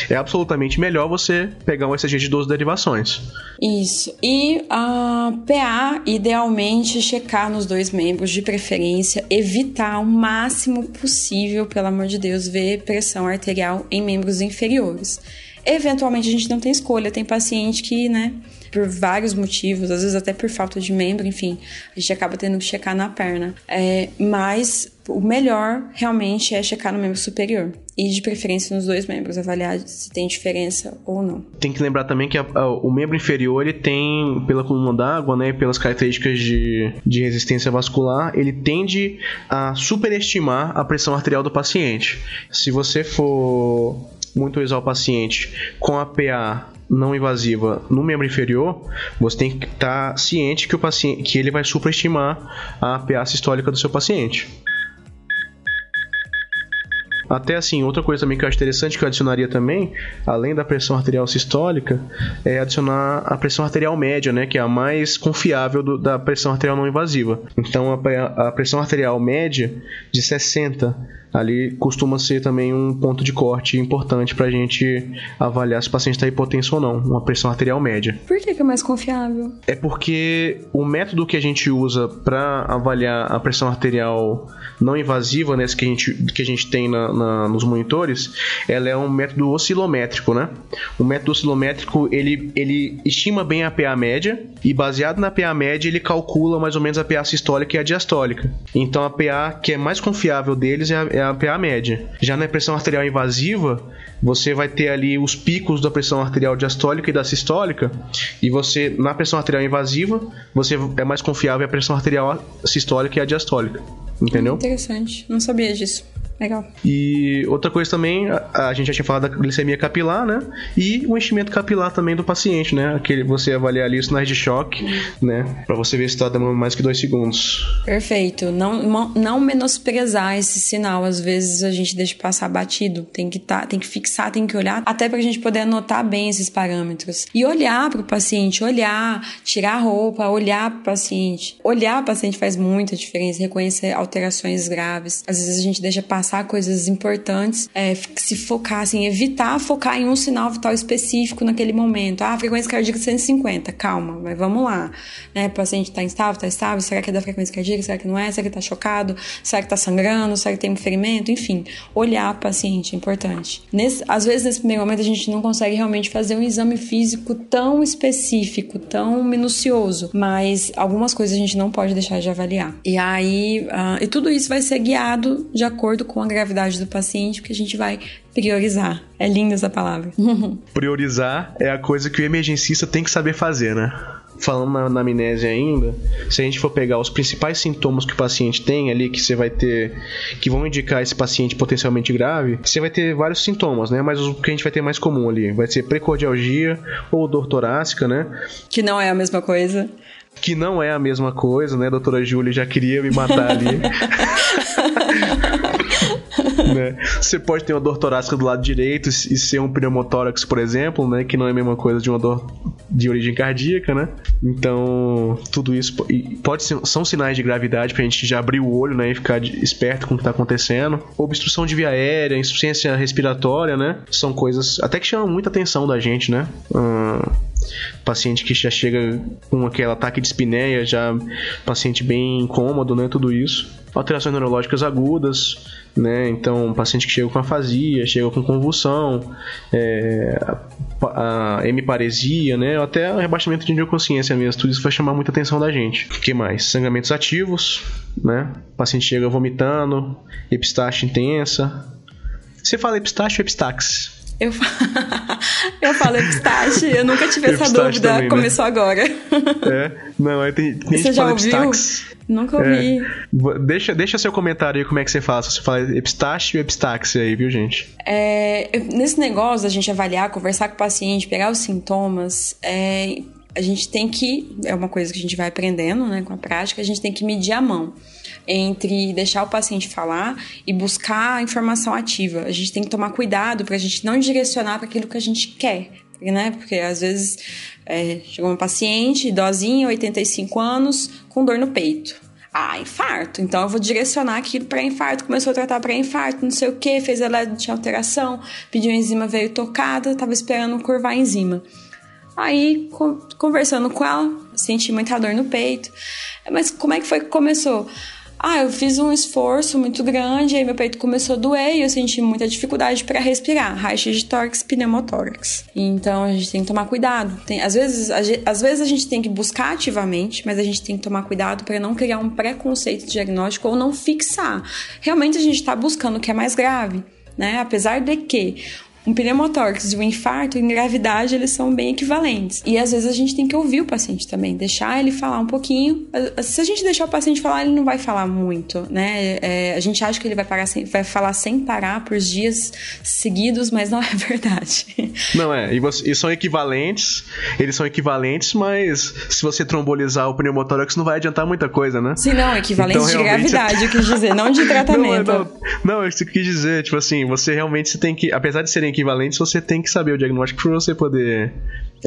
é absolutamente melhor você pegar um ECG de 12 derivações. Isso. E a PA, idealmente checar nos dois membros de preferência, evitar o máximo possível, pelo amor de Deus, ver pressão arterial em membros inferiores. Eventualmente a gente não tem escolha, tem paciente que, né, por vários motivos, às vezes até por falta de membro, enfim, a gente acaba tendo que checar na perna. É, mas o melhor realmente é checar no membro superior. E de preferência nos dois membros, avaliar se tem diferença ou não. Tem que lembrar também que a, a, o membro inferior, ele tem, pela coluna d'água, né, pelas características de, de resistência vascular, ele tende a superestimar a pressão arterial do paciente. Se você for muito usar o paciente com a PA não invasiva no membro inferior, você tem que estar tá ciente que o paciente que ele vai superestimar a PA sistólica do seu paciente. Até assim, outra coisa também que eu acho interessante que eu adicionaria também, além da pressão arterial sistólica, é adicionar a pressão arterial média, né, que é a mais confiável do, da pressão arterial não invasiva. Então, a, a pressão arterial média de 60 ali costuma ser também um ponto de corte importante para a gente avaliar se o paciente está hipotenso ou não, uma pressão arterial média. Por que, que, é mais confiável? É porque o método que a gente usa para avaliar a pressão arterial não invasiva, né, que a gente, que a gente tem na, na, nos monitores, ela é um método oscilométrico, né? O método oscilométrico ele, ele estima bem a PA média e baseado na PA média ele calcula mais ou menos a PA sistólica e a diastólica. Então a PA que é mais confiável deles é a, é a média. Já na pressão arterial invasiva, você vai ter ali os picos da pressão arterial diastólica e da sistólica, e você, na pressão arterial invasiva, você é mais confiável a pressão arterial sistólica e a diastólica. Entendeu? Interessante. Não sabia disso. Legal. E outra coisa também, a, a, gente já tinha falado da glicemia capilar, né? E o enchimento capilar também do paciente, né? Aquele você avaliar ali os sinais de choque, né? Pra você ver se tá demorando mais que dois segundos. Perfeito. Não, não menosprezar esse sinal. Às vezes a gente deixa passar batido. Tem que, tá, tem que fixar, tem que olhar, até pra gente poder anotar bem esses parâmetros. E olhar pro paciente, olhar, tirar a roupa, olhar pro paciente. Olhar o paciente faz muita diferença, reconhecer alterações graves. Às vezes a gente deixa passar passar coisas importantes, é, se focar, assim, evitar focar em um sinal vital específico naquele momento. Ah, frequência cardíaca 150, calma, mas vamos lá. Né? O paciente está instável, está estável, será que é da frequência cardíaca, será que não é? Será que está chocado? Será que está sangrando? Será que tem um ferimento? Enfim, olhar o paciente é importante. Nesse, às vezes, nesse primeiro momento, a gente não consegue realmente fazer um exame físico tão específico, tão minucioso, mas algumas coisas a gente não pode deixar de avaliar. E aí, uh, e tudo isso vai ser guiado de acordo com a gravidade do paciente, porque a gente vai priorizar. É linda essa palavra. priorizar é a coisa que o emergencista tem que saber fazer, né? falando na, na amnésia ainda, se a gente for pegar os principais sintomas que o paciente tem ali, que você vai ter, que vão indicar esse paciente potencialmente grave, você vai ter vários sintomas, né? Mas o que a gente vai ter mais comum ali vai ser precordialgia ou dor torácica, né? Que não é a mesma coisa. Que não é a mesma coisa, né? A doutora Júlia já queria me matar ali. né? Você pode ter uma dor torácica do lado direito e ser um pneumotórax, por exemplo, né? Que não é a mesma coisa de uma dor de origem cardíaca, né? Então, tudo isso pode ser, são sinais de gravidade pra gente já abrir o olho, né? E ficar esperto com o que tá acontecendo. Obstrução de via aérea, insuficiência respiratória, né? São coisas até que chamam muita atenção da gente, né? Hum, paciente que já chega com aquele ataque de espinéia, já paciente bem incômodo, né? Tudo isso. Alterações neurológicas agudas, né? Então, um paciente que chega com afasia, chega com convulsão, é, a, a hemiparesia, né? Até rebaixamento de consciência mesmo, tudo isso vai chamar muita atenção da gente. O que mais? Sangramentos ativos, né? O paciente chega vomitando, epistaxe intensa. Você fala epistaxe ou epistaxe? Eu, eu falo epistaxe, eu nunca tive essa dúvida, também, né? começou agora. É, não, aí tem, tem Você já ouviu? Nunca ouvi. É. Deixa, deixa seu comentário aí como é que você fala. Se você fala epistaxe ou epistaxe aí, viu, gente? É, nesse negócio da gente avaliar, conversar com o paciente, pegar os sintomas, é, a gente tem que. É uma coisa que a gente vai aprendendo né, com a prática, a gente tem que medir a mão entre deixar o paciente falar e buscar a informação ativa. A gente tem que tomar cuidado para a gente não direcionar para aquilo que a gente quer, né? Porque às vezes é, chegou um paciente, idosinha, 85 anos, com dor no peito. Ah, infarto. Então eu vou direcionar aquilo para infarto. Começou a tratar para infarto, não sei o que, fez eletro, tinha alteração, pediu enzima, veio tocada, tava esperando curvar a enzima. Aí, conversando com ela, senti muita dor no peito. Mas como é que foi que começou? Ah, eu fiz um esforço muito grande, aí meu peito começou a doer e eu senti muita dificuldade para respirar. Racha de tórax, pneumotórax. Então a gente tem que tomar cuidado. Tem, às, vezes, a, às vezes a gente tem que buscar ativamente, mas a gente tem que tomar cuidado para não criar um preconceito diagnóstico ou não fixar. Realmente a gente está buscando o que é mais grave. Né? Apesar de que um pneumotórax e um infarto em gravidade, eles são bem equivalentes. E às vezes a gente tem que ouvir o paciente também, deixar ele falar um pouquinho. Se a gente deixar o paciente falar, ele não vai falar muito, né? É, a gente acha que ele vai, parar sem, vai falar sem parar por dias seguidos, mas não é verdade. Não é, e, você, e são equivalentes, eles são equivalentes, mas se você trombolizar o pneumotórax não vai adiantar muita coisa, né? Sim, não, equivalentes então, de gravidade, eu quis dizer, não de tratamento. não, não, não, eu quis dizer, tipo assim, você realmente tem que, apesar de serem equivalentes, você tem que saber o diagnóstico para você poder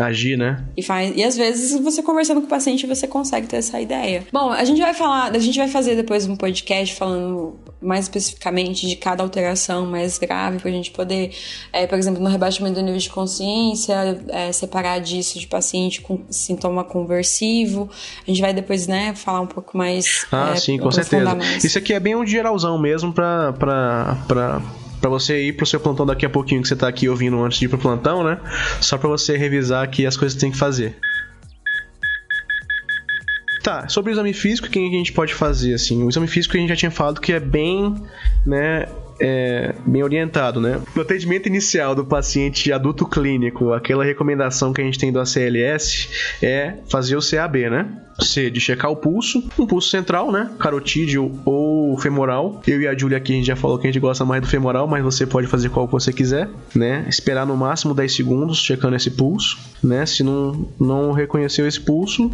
agir, né? E, faz, e às vezes você conversando com o paciente você consegue ter essa ideia. Bom, a gente vai falar, a gente vai fazer depois um podcast falando mais especificamente de cada alteração mais grave pra gente poder, é, por exemplo, no rebaixamento do nível de consciência, é, separar disso de paciente com sintoma conversivo. A gente vai depois, né, falar um pouco mais. Ah, é, sim, com certeza. Mais. Isso aqui é bem um geralzão mesmo pra para você ir pro seu plantão daqui a pouquinho que você tá aqui ouvindo antes de ir pro plantão, né? Só para você revisar aqui as coisas que tem que fazer. Tá, sobre o exame físico, o que a gente pode fazer, assim? O exame físico a gente já tinha falado que é bem, né, é, bem orientado, né? No atendimento inicial do paciente adulto clínico, aquela recomendação que a gente tem do ACLS é fazer o CAB, né? C de checar o pulso, um pulso central, né? Carotídeo ou femoral. Eu e a Julia aqui a gente já falou que a gente gosta mais do femoral, mas você pode fazer qual você quiser, né? Esperar no máximo 10 segundos checando esse pulso, né? Se não, não reconheceu esse pulso,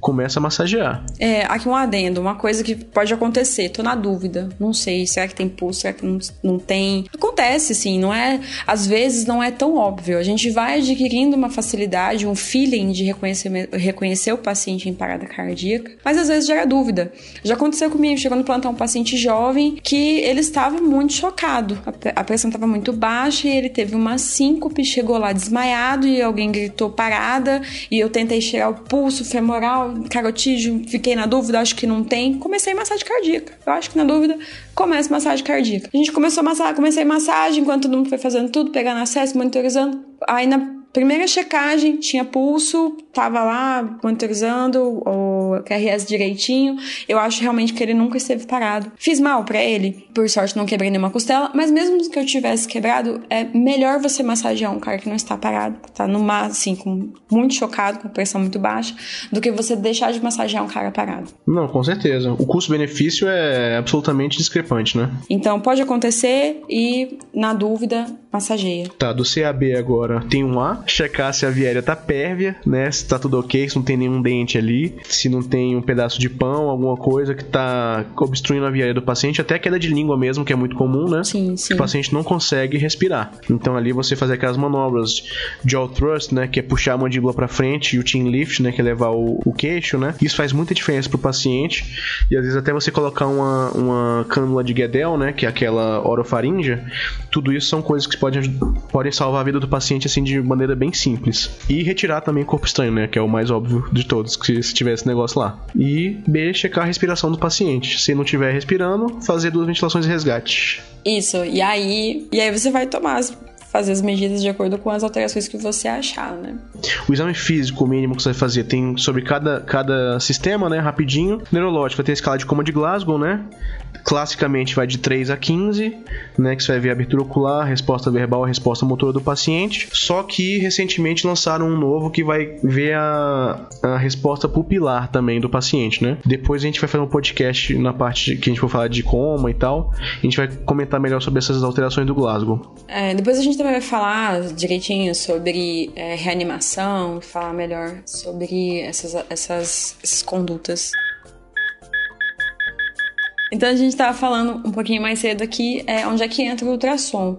começa a massagear. É, aqui um adendo, uma coisa que pode acontecer, tô na dúvida, não sei, será que tem pulso, será que não, não tem? Acontece, sim, não é, às vezes não é tão óbvio, a gente vai adquirindo uma facilidade, um feeling de reconhecer, reconhecer o paciente em parada cardíaca, mas às vezes gera dúvida. Já aconteceu comigo, chegou no plantão um paciente jovem que ele estava muito chocado, a pressão estava muito baixa e ele teve uma síncope, chegou lá desmaiado e alguém gritou parada e eu tentei tirar o pulso femoral, carotídeo, fiquei na dúvida, acho que não tem. Comecei massagem cardíaca. Eu acho que na dúvida, comece massagem cardíaca. A gente começou a massagem, comecei massagem, enquanto todo mundo foi fazendo tudo, pegando acesso, monitorizando. Aí na Primeira checagem, tinha pulso, tava lá monitorizando o QRS direitinho. Eu acho realmente que ele nunca esteve parado. Fiz mal para ele, por sorte não quebrei nenhuma costela, mas mesmo que eu tivesse quebrado, é melhor você massagear um cara que não está parado, que tá no assim, com muito chocado, com pressão muito baixa, do que você deixar de massagear um cara parado. Não, com certeza. O custo-benefício é absolutamente discrepante, né? Então pode acontecer e, na dúvida, massageia. Tá, do CAB agora tem um A checar se a viária tá pérvia, né? Se tá tudo ok, se não tem nenhum dente ali, se não tem um pedaço de pão, alguma coisa que tá obstruindo a viária do paciente, até queda de língua mesmo, que é muito comum, né? Sim, sim. O paciente não consegue respirar. Então ali você fazer aquelas manobras jaw thrust, né? Que é puxar a mandíbula para frente, e o chin lift, né? Que é levar o, o queixo, né? Isso faz muita diferença pro paciente. E às vezes até você colocar uma, uma cânula de Guedel, né? Que é aquela orofaringe. Tudo isso são coisas que podem, podem salvar a vida do paciente assim de maneira bem simples. E retirar também o corpo estranho, né? Que é o mais óbvio de todos, que se tivesse esse negócio lá. E B, checar a respiração do paciente. Se não estiver respirando, fazer duas ventilações de resgate. Isso, e aí, e aí você vai tomar fazer as medidas de acordo com as alterações que você achar, né? O exame físico mínimo que você vai fazer tem sobre cada, cada sistema, né? Rapidinho. Neurológico vai ter a escala de coma de Glasgow, né? classicamente vai de 3 a 15, né, que você vai ver a abertura ocular, resposta verbal, resposta motora do paciente. Só que recentemente lançaram um novo que vai ver a, a resposta pupilar também do paciente, né? Depois a gente vai fazer um podcast na parte que a gente for falar de coma e tal. A gente vai comentar melhor sobre essas alterações do Glasgow. É, depois a gente também vai falar direitinho sobre é, reanimação, falar melhor sobre essas, essas, essas condutas. Então a gente estava falando um pouquinho mais cedo aqui, é, onde é que entra o ultrassom.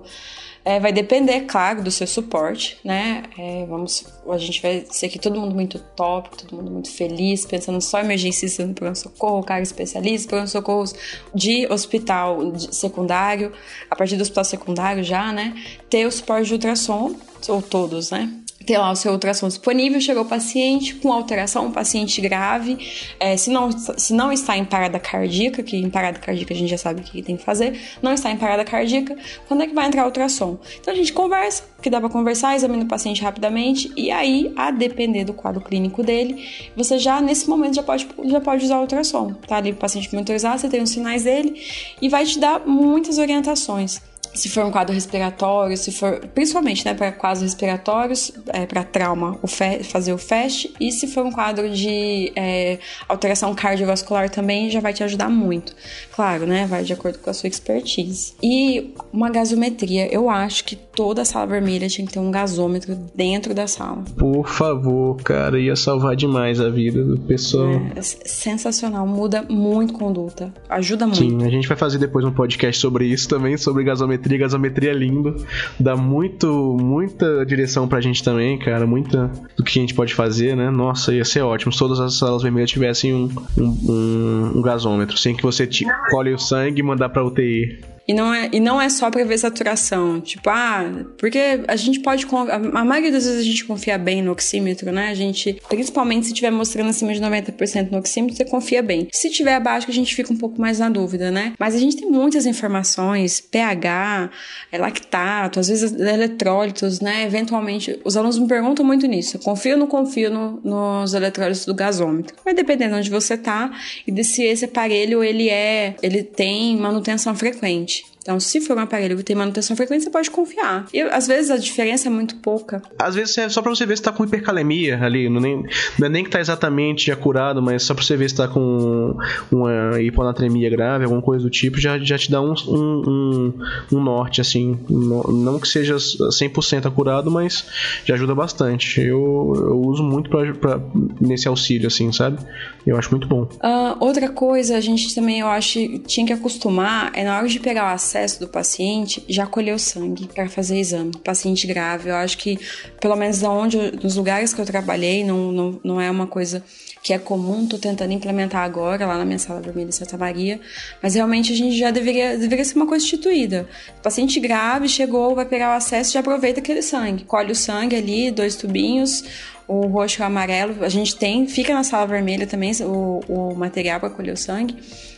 É, vai depender, claro, do seu suporte, né? É, vamos, a gente vai ser aqui todo mundo muito top, todo mundo muito feliz, pensando só em emergência no pronto-socorro, carga especialista, pronto-socorros de hospital secundário, a partir do hospital secundário já, né? Ter o suporte de ultrassom, ou todos, né? Ter lá o seu ultrassom disponível, chegou o paciente com alteração, um paciente grave, é, se, não, se não está em parada cardíaca, que em parada cardíaca a gente já sabe o que tem que fazer, não está em parada cardíaca, quando é que vai entrar o ultrassom? Então a gente conversa, que dá para conversar, examina o paciente rapidamente, e aí, a depender do quadro clínico dele, você já nesse momento já pode, já pode usar o ultrassom, tá ali o paciente monitorizado, você tem os sinais dele, e vai te dar muitas orientações se for um quadro respiratório, se for principalmente, né, para quadros respiratórios, é, para trauma, o fazer o FAST, e se for um quadro de é, alteração cardiovascular também, já vai te ajudar muito. Claro, né, vai de acordo com a sua expertise. E uma gasometria, eu acho que toda sala vermelha tinha que ter um gasômetro dentro da sala. Por favor, cara, ia salvar demais a vida do pessoal. É, sensacional, muda muito conduta, ajuda muito. Sim, a gente vai fazer depois um podcast sobre isso também, sobre gasometria. Gasometria é lindo, dá muito, muita direção pra gente também, cara, muita do que a gente pode fazer, né? Nossa, ia ser ótimo se todas as salas vermelhas tivessem um, um, um, um gasômetro, sem que você colhe o sangue e mandar pra UTI. E não é, e não é só para ver saturação. Tipo, ah, porque a gente pode. A maioria das vezes a gente confia bem no oxímetro, né? A gente, principalmente se estiver mostrando acima de 90% no oxímetro, você confia bem. Se tiver abaixo, a gente fica um pouco mais na dúvida, né? Mas a gente tem muitas informações, pH, é, lactato, às vezes eletrólitos, né? Eventualmente, os alunos me perguntam muito nisso. confio ou não confio no, nos eletrólitos do gasômetro? Vai dependendo de onde você tá e de se esse aparelho ele é, ele tem manutenção frequente gente. Então, se for um aparelho que tem manutenção frequente, você pode confiar. E às vezes a diferença é muito pouca. Às vezes é só pra você ver se tá com hipercalemia ali. Não, nem, não é nem que tá exatamente acurado, mas só pra você ver se tá com uma hiponatremia grave, alguma coisa do tipo, já, já te dá um, um, um, um norte, assim. Não, que seja 100% acurado, mas já ajuda bastante. Eu, eu uso muito pra, pra, nesse auxílio, assim, sabe? Eu acho muito bom. Uh, outra coisa, a gente também, eu acho, tinha que acostumar é na hora de pegar o acesso do paciente, já colher o sangue para fazer exame. Paciente grave, eu acho que, pelo menos onde, nos lugares que eu trabalhei, não, não, não é uma coisa que é comum, tô tentando implementar agora lá na minha sala vermelha em Santa Maria, mas realmente a gente já deveria, deveria ser uma coisa instituída. O paciente grave chegou, vai pegar o acesso, já aproveita aquele sangue, colhe o sangue ali, dois tubinhos, o roxo e o amarelo, a gente tem, fica na sala vermelha também o, o material para colher o sangue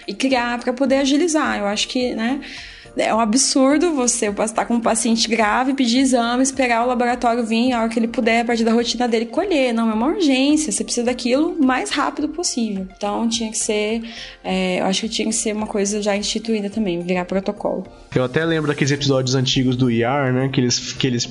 e criar para poder agilizar. Eu acho que, né? É um absurdo você estar com um paciente grave, pedir exame, esperar o laboratório vir a hora que ele puder, a partir da rotina dele, colher. Não, é uma urgência, você precisa daquilo o mais rápido possível. Então tinha que ser, é, eu acho que tinha que ser uma coisa já instituída também, virar protocolo. Eu até lembro daqueles episódios antigos do IAR, né, que eles, que eles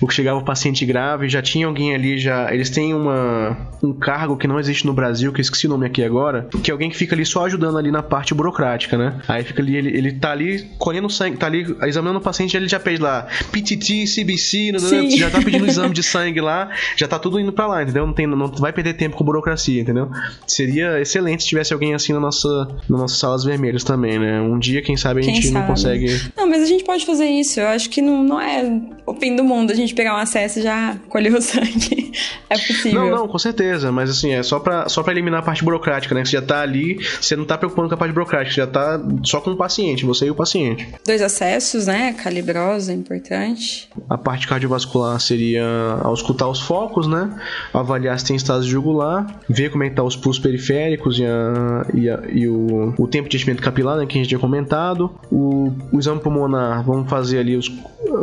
o que chegava o paciente grave, já tinha alguém ali, já. Eles têm uma, um cargo que não existe no Brasil, que eu esqueci o nome aqui agora, que é alguém que fica ali só ajudando ali na parte burocrática, né? Aí fica ali, ele, ele tá ali colhendo sangue, tá ali examinando o paciente, ele já pede lá PTT, CBC, né, né, já tá pedindo exame de sangue lá, já tá tudo indo pra lá, entendeu? Não, tem, não vai perder tempo com burocracia, entendeu? Seria excelente se tivesse alguém assim na nossa, nas nossas salas vermelhas também, né? Um dia, quem sabe, a gente não consegue. Não, mas a gente pode fazer isso. Eu acho que não, não é o fim do mundo. A gente gente pegar um acesso e já colher o sangue. É possível. Não, não, com certeza. Mas assim, é só pra, só pra eliminar a parte burocrática, né? Você já tá ali, você não tá preocupando com a parte burocrática, você já tá só com o paciente, você e o paciente. Dois acessos, né? Calibrosa, importante. A parte cardiovascular seria auscultar os focos, né? Avaliar se tem estase jugular, ver como é que tá os pulsos periféricos e, a, e, a, e o, o tempo de enchimento capilar, né? Que a gente tinha comentado. O, o exame pulmonar, vamos fazer ali os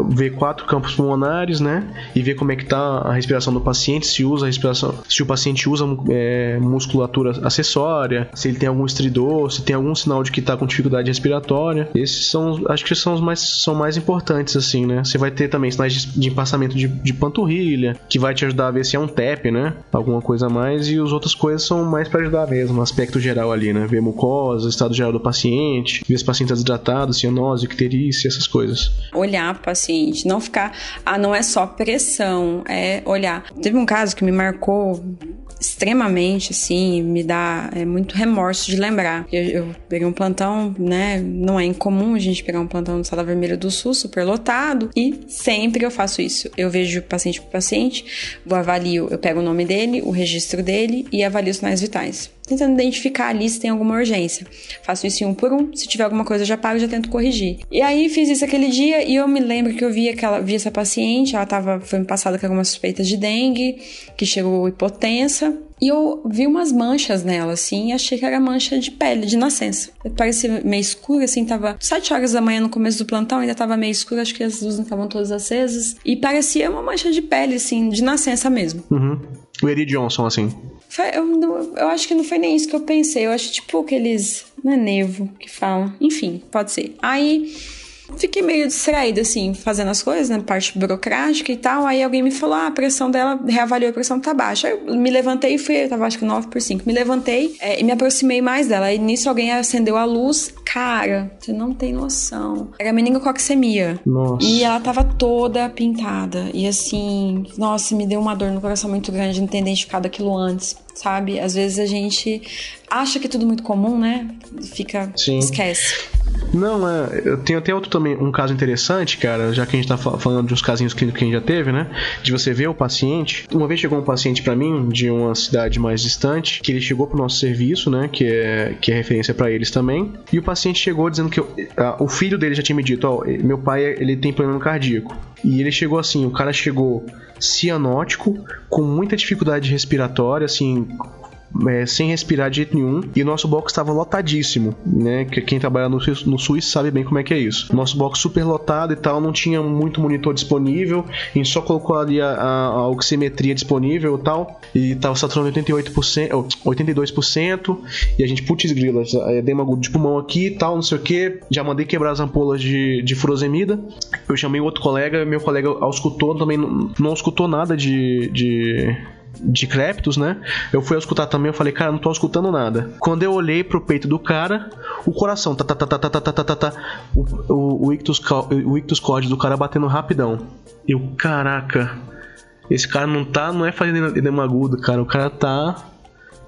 ver quatro campos pulmonares, né? E ver como é que tá a respiração do paciente, se usa respiração, se o paciente usa é, musculatura acessória, se ele tem algum estridor, se tem algum sinal de que tá com dificuldade respiratória. Esses são, acho que são os mais, são mais importantes, assim, né? Você vai ter também sinais de, de empassamento de, de panturrilha, que vai te ajudar a ver se é um TEP, né? Alguma coisa a mais, e as outras coisas são mais para ajudar mesmo, aspecto geral ali, né? Ver mucosa, estado geral do paciente, ver se o paciente tá desidratado, cianose, icterícia, essas coisas. Olhar para paciente, não ficar, ah, não é só pressão, é olhar. Um caso que me marcou extremamente, assim, me dá é, muito remorso de lembrar. Eu, eu, peguei um plantão, né? Não é incomum a gente pegar um plantão no Sala Vermelha do Sul, super lotado, e sempre eu faço isso. Eu vejo paciente por paciente, vou avalio, eu pego o nome dele, o registro dele e avalio os sinais vitais tentando identificar ali se tem alguma urgência. Faço isso um por um, se tiver alguma coisa eu já paro, já tento corrigir. E aí fiz isso aquele dia e eu me lembro que eu vi aquela, vi essa paciente, ela tava, foi passada com algumas suspeitas de dengue, que chegou hipotensa, e eu vi umas manchas nela, assim, e achei que era mancha de pele, de nascença. Parecia meio escura, assim, tava sete horas da manhã no começo do plantão, ainda tava meio escuro, acho que as luzes não estavam todas acesas. E parecia uma mancha de pele, assim, de nascença mesmo. Uhum. O Eri Johnson, assim. Eu, eu acho que não foi nem isso que eu pensei. Eu acho tipo aqueles. Não é nevo que falam. Enfim, pode ser. Aí fiquei meio distraída, assim, fazendo as coisas, né? Parte burocrática e tal. Aí alguém me falou: ah, a pressão dela, reavaliou a pressão tá baixa. Aí eu me levantei e fui, eu tava acho que 9 por 5. Me levantei é, e me aproximei mais dela. Aí nisso alguém acendeu a luz. Cara, você não tem noção. Era meningococcemia. Nossa. E ela tava toda pintada. E assim, nossa, me deu uma dor no coração muito grande de não ter identificado aquilo antes sabe? Às vezes a gente acha que é tudo muito comum, né? Fica. Sim. esquece. Não, é, eu tenho até outro também, um caso interessante, cara, já que a gente tá falando de uns casinhos que, que a gente já teve, né? De você ver o paciente. Uma vez chegou um paciente para mim, de uma cidade mais distante, que ele chegou pro nosso serviço, né? Que é, que é referência para eles também. E o paciente chegou dizendo que eu, a, o filho dele já tinha me dito: Ó, meu pai, ele tem problema cardíaco. E ele chegou assim, o cara chegou cianótico, com muita dificuldade respiratória, assim, é, sem respirar de jeito nenhum. E o nosso box estava lotadíssimo, né? Que quem trabalha no, no Suíço sabe bem como é que é isso. Nosso box super lotado e tal, não tinha muito monitor disponível. A gente só colocou ali a, a, a oximetria disponível e tal. E tava saturando 88%, 82%. E a gente, putz grilas, é, dei uma de pulmão aqui e tal, não sei o que. Já mandei quebrar as ampolas de, de furosemida. Eu chamei outro colega, meu colega auscultou, também não, não escutou nada de, de de Creptus, né? Eu fui escutar também, eu falei, cara, não tô escutando nada. Quando eu olhei pro peito do cara, o coração, tá, tá, tá, tá, tá, tá, tá, tá, tá, o, o, o, ictus, o cord do cara batendo rapidão. Eu, caraca, esse cara não tá, não é fazendo edema agudo, cara, o cara tá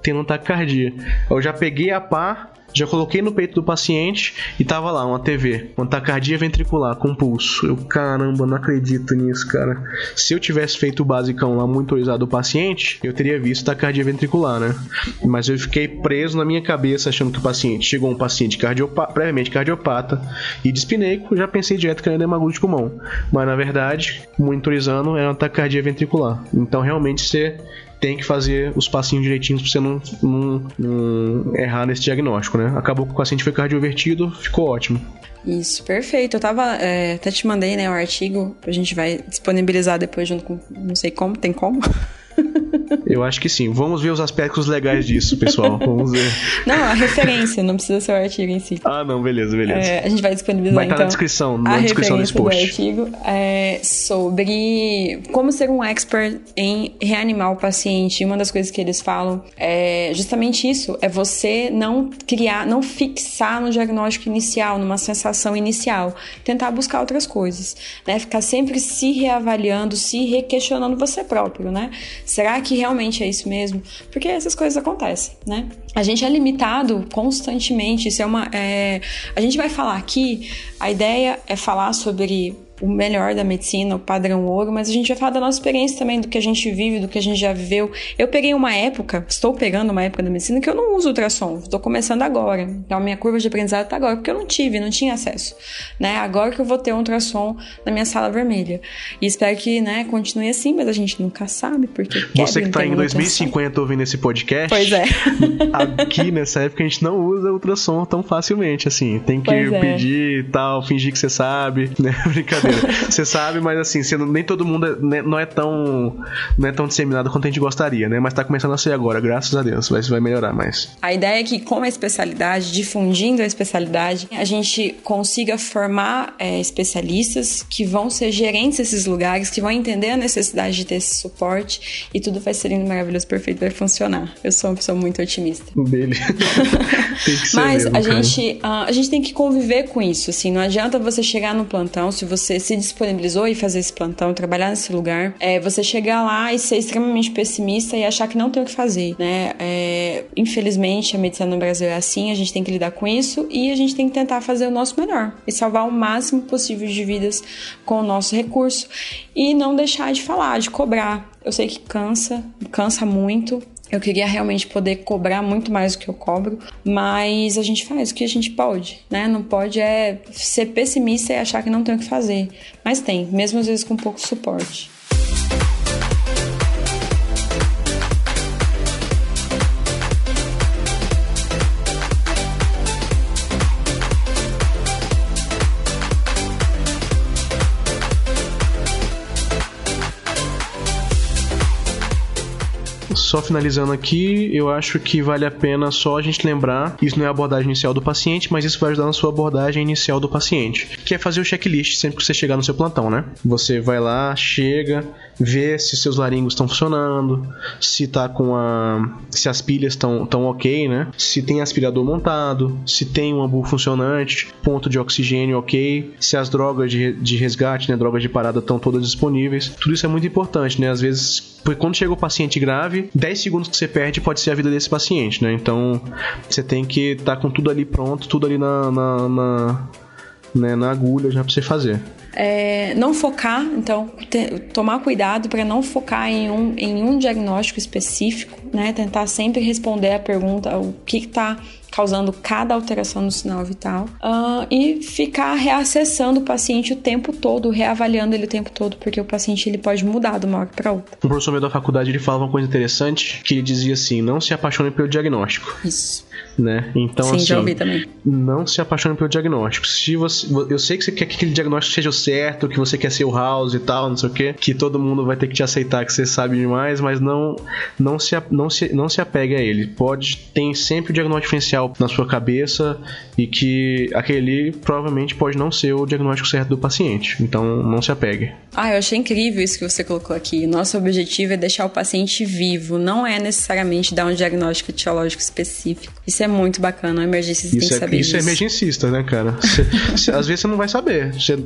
tendo taquicardia. Eu já peguei a pá, já coloquei no peito do paciente e tava lá uma TV, uma taquicardia ventricular com pulso. Eu, caramba, não acredito nisso, cara. Se eu tivesse feito o basicão lá, monitorizado o paciente, eu teria visto taquicardia ventricular, né? Mas eu fiquei preso na minha cabeça achando que o paciente chegou um paciente cardiopata, previamente cardiopata e dispineico, já pensei direto que era edema de pulmão. Mas na verdade, monitorizando, era uma taquicardia ventricular. Então realmente você tem que fazer os passinhos direitinhos pra você não, não, não errar nesse diagnóstico, né? Acabou que o paciente foi cardiovertido, ficou ótimo. Isso, perfeito. Eu tava. É, até te mandei, né, o artigo. A gente vai disponibilizar depois junto com. Não sei como, tem como? Eu acho que sim. Vamos ver os aspectos legais disso, pessoal. Vamos ver. Não, a referência, não precisa ser o artigo em si. Ah, não, beleza, beleza. É, a gente vai disponibilizar vai estar então, na descrição, na descrição desse post. do artigo é sobre como ser um expert em reanimar o paciente. E uma das coisas que eles falam é justamente isso, é você não criar, não fixar no diagnóstico inicial, numa sensação inicial, tentar buscar outras coisas, né? Ficar sempre se reavaliando, se requestionando você próprio, né? Será que realmente é isso mesmo? Porque essas coisas acontecem, né? A gente é limitado constantemente. Isso é uma. É... A gente vai falar aqui. A ideia é falar sobre o melhor da medicina, o padrão ouro, mas a gente vai falar da nossa experiência também, do que a gente vive, do que a gente já viveu. Eu peguei uma época, estou pegando uma época da medicina que eu não uso ultrassom, estou começando agora. Então a minha curva de aprendizado está agora, porque eu não tive, não tinha acesso. Né? Agora que eu vou ter um ultrassom na minha sala vermelha. E espero que né, continue assim, mas a gente nunca sabe, porque. Você que está em 2050 ouvindo esse podcast. Pois é. aqui nessa época a gente não usa ultrassom tão facilmente, assim. Tem que pois é. pedir e tal, fingir que você sabe, né? Brincadeira brincadeira. Você sabe, mas assim, não, nem todo mundo é, né, não é tão não é tão disseminado quanto a gente gostaria, né? Mas tá começando a ser agora, graças a Deus. Vai, vai melhorar mais. A ideia é que, com a especialidade, difundindo a especialidade, a gente consiga formar é, especialistas que vão ser gerentes desses lugares, que vão entender a necessidade de ter esse suporte e tudo vai ser lindo, maravilhoso, perfeito, vai funcionar. Eu sou uma pessoa muito otimista. Dele. Mas mesmo, a gente, a, a gente tem que conviver com isso, assim. Não adianta você chegar no plantão se você se disponibilizou e fazer esse plantão, trabalhar nesse lugar, é você chegar lá e ser extremamente pessimista e achar que não tem o que fazer, né? É, infelizmente, a medicina no Brasil é assim, a gente tem que lidar com isso e a gente tem que tentar fazer o nosso melhor e salvar o máximo possível de vidas com o nosso recurso e não deixar de falar, de cobrar. Eu sei que cansa, cansa muito, eu queria realmente poder cobrar muito mais do que eu cobro, mas a gente faz o que a gente pode, né? Não pode é ser pessimista e achar que não tem o que fazer. Mas tem, mesmo às vezes com pouco suporte. Só finalizando aqui, eu acho que vale a pena só a gente lembrar, isso não é a abordagem inicial do paciente, mas isso vai ajudar na sua abordagem inicial do paciente, que é fazer o checklist sempre que você chegar no seu plantão, né? Você vai lá, chega, vê se seus laringos estão funcionando, se tá com a se as pilhas estão tão OK, né? Se tem aspirador montado, se tem um ambu funcionante, ponto de oxigênio OK, se as drogas de, de resgate, né, drogas de parada estão todas disponíveis. Tudo isso é muito importante, né? Às vezes, quando chega o paciente grave, 10 segundos que você perde pode ser a vida desse paciente, né? Então, você tem que estar tá com tudo ali pronto, tudo ali na, na, na, né, na agulha já para você fazer. É, não focar, então, tomar cuidado para não focar em um, em um diagnóstico específico, né? Tentar sempre responder a pergunta o que está causando cada alteração no sinal vital uh, e ficar reacessando o paciente o tempo todo, reavaliando ele o tempo todo, porque o paciente ele pode mudar de uma hora para outra. O professor meu da faculdade ele falava uma coisa interessante que ele dizia assim: não se apaixone pelo diagnóstico. Isso né? Então, Sim, assim, já ouvi também. não se apaixone pelo diagnóstico. Se você, eu sei que você quer que aquele diagnóstico seja o certo, que você quer ser o house e tal, não sei o que, que todo mundo vai ter que te aceitar que você sabe demais, mas não, não, se, não, se, não se apegue a ele. Pode, tem sempre o diagnóstico diferencial na sua cabeça e que aquele provavelmente pode não ser o diagnóstico certo do paciente. Então, não se apegue. Ah, eu achei incrível isso que você colocou aqui. Nosso objetivo é deixar o paciente vivo, não é necessariamente dar um diagnóstico etiológico específico. Isso é muito bacana, o emergencista isso tem que é, saber Isso é emergencista, né, cara? Cê, cê, às vezes você não vai saber. Cê,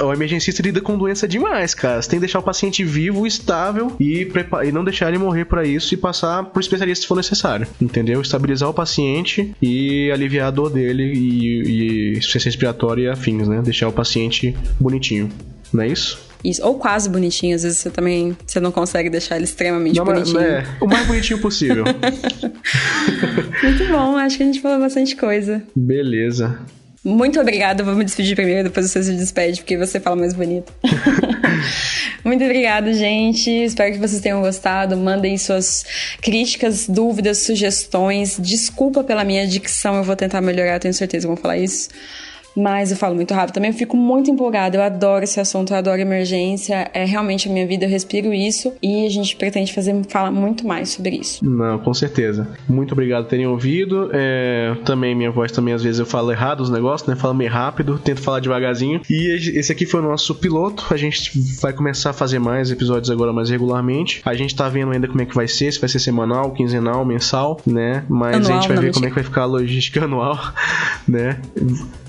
o emergencista lida com doença demais, cara. Você tem que deixar o paciente vivo, estável e, e não deixar ele morrer para isso e passar por especialista se for necessário, entendeu? Estabilizar o paciente e aliviar a dor dele e, e insuficiência respiratória e afins, né? Deixar o paciente bonitinho. Não é isso? Isso, ou quase bonitinho, às vezes você também você não consegue deixar ele extremamente não, bonitinho. É, o mais bonitinho possível. Muito bom, acho que a gente falou bastante coisa. Beleza. Muito obrigada, vou me despedir primeiro, depois você se despede, porque você fala mais bonito. Muito obrigada, gente. Espero que vocês tenham gostado. Mandem suas críticas, dúvidas, sugestões. Desculpa pela minha dicção, eu vou tentar melhorar, tenho certeza que vão falar isso mas eu falo muito rápido também. Eu fico muito empolgada, eu adoro esse assunto, eu adoro emergência, é realmente a minha vida, eu respiro isso e a gente pretende fazer, falar muito mais sobre isso. Não, com certeza. Muito obrigado por terem ouvido. É, também minha voz também às vezes eu falo errado os negócios, né? Falo meio rápido, tento falar devagarzinho. E esse aqui foi o nosso piloto. A gente vai começar a fazer mais episódios agora mais regularmente. A gente tá vendo ainda como é que vai ser, se vai ser semanal, quinzenal, mensal, né? Mas anual, a gente vai ver como é que vai ficar a logística anual, né?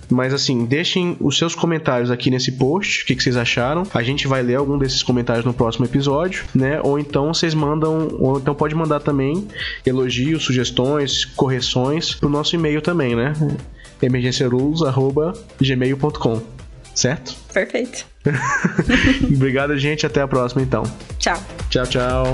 Mas assim, deixem os seus comentários aqui nesse post, o que, que, vocês acharam. A gente vai ler algum desses comentários no próximo episódio, né? Ou então vocês mandam, ou então pode mandar também elogios, sugestões, correções pro nosso e-mail também, né? emergenciarules@gmail.com, certo? Perfeito. Obrigado, gente. Até a próxima, então. Tchau. Tchau, tchau.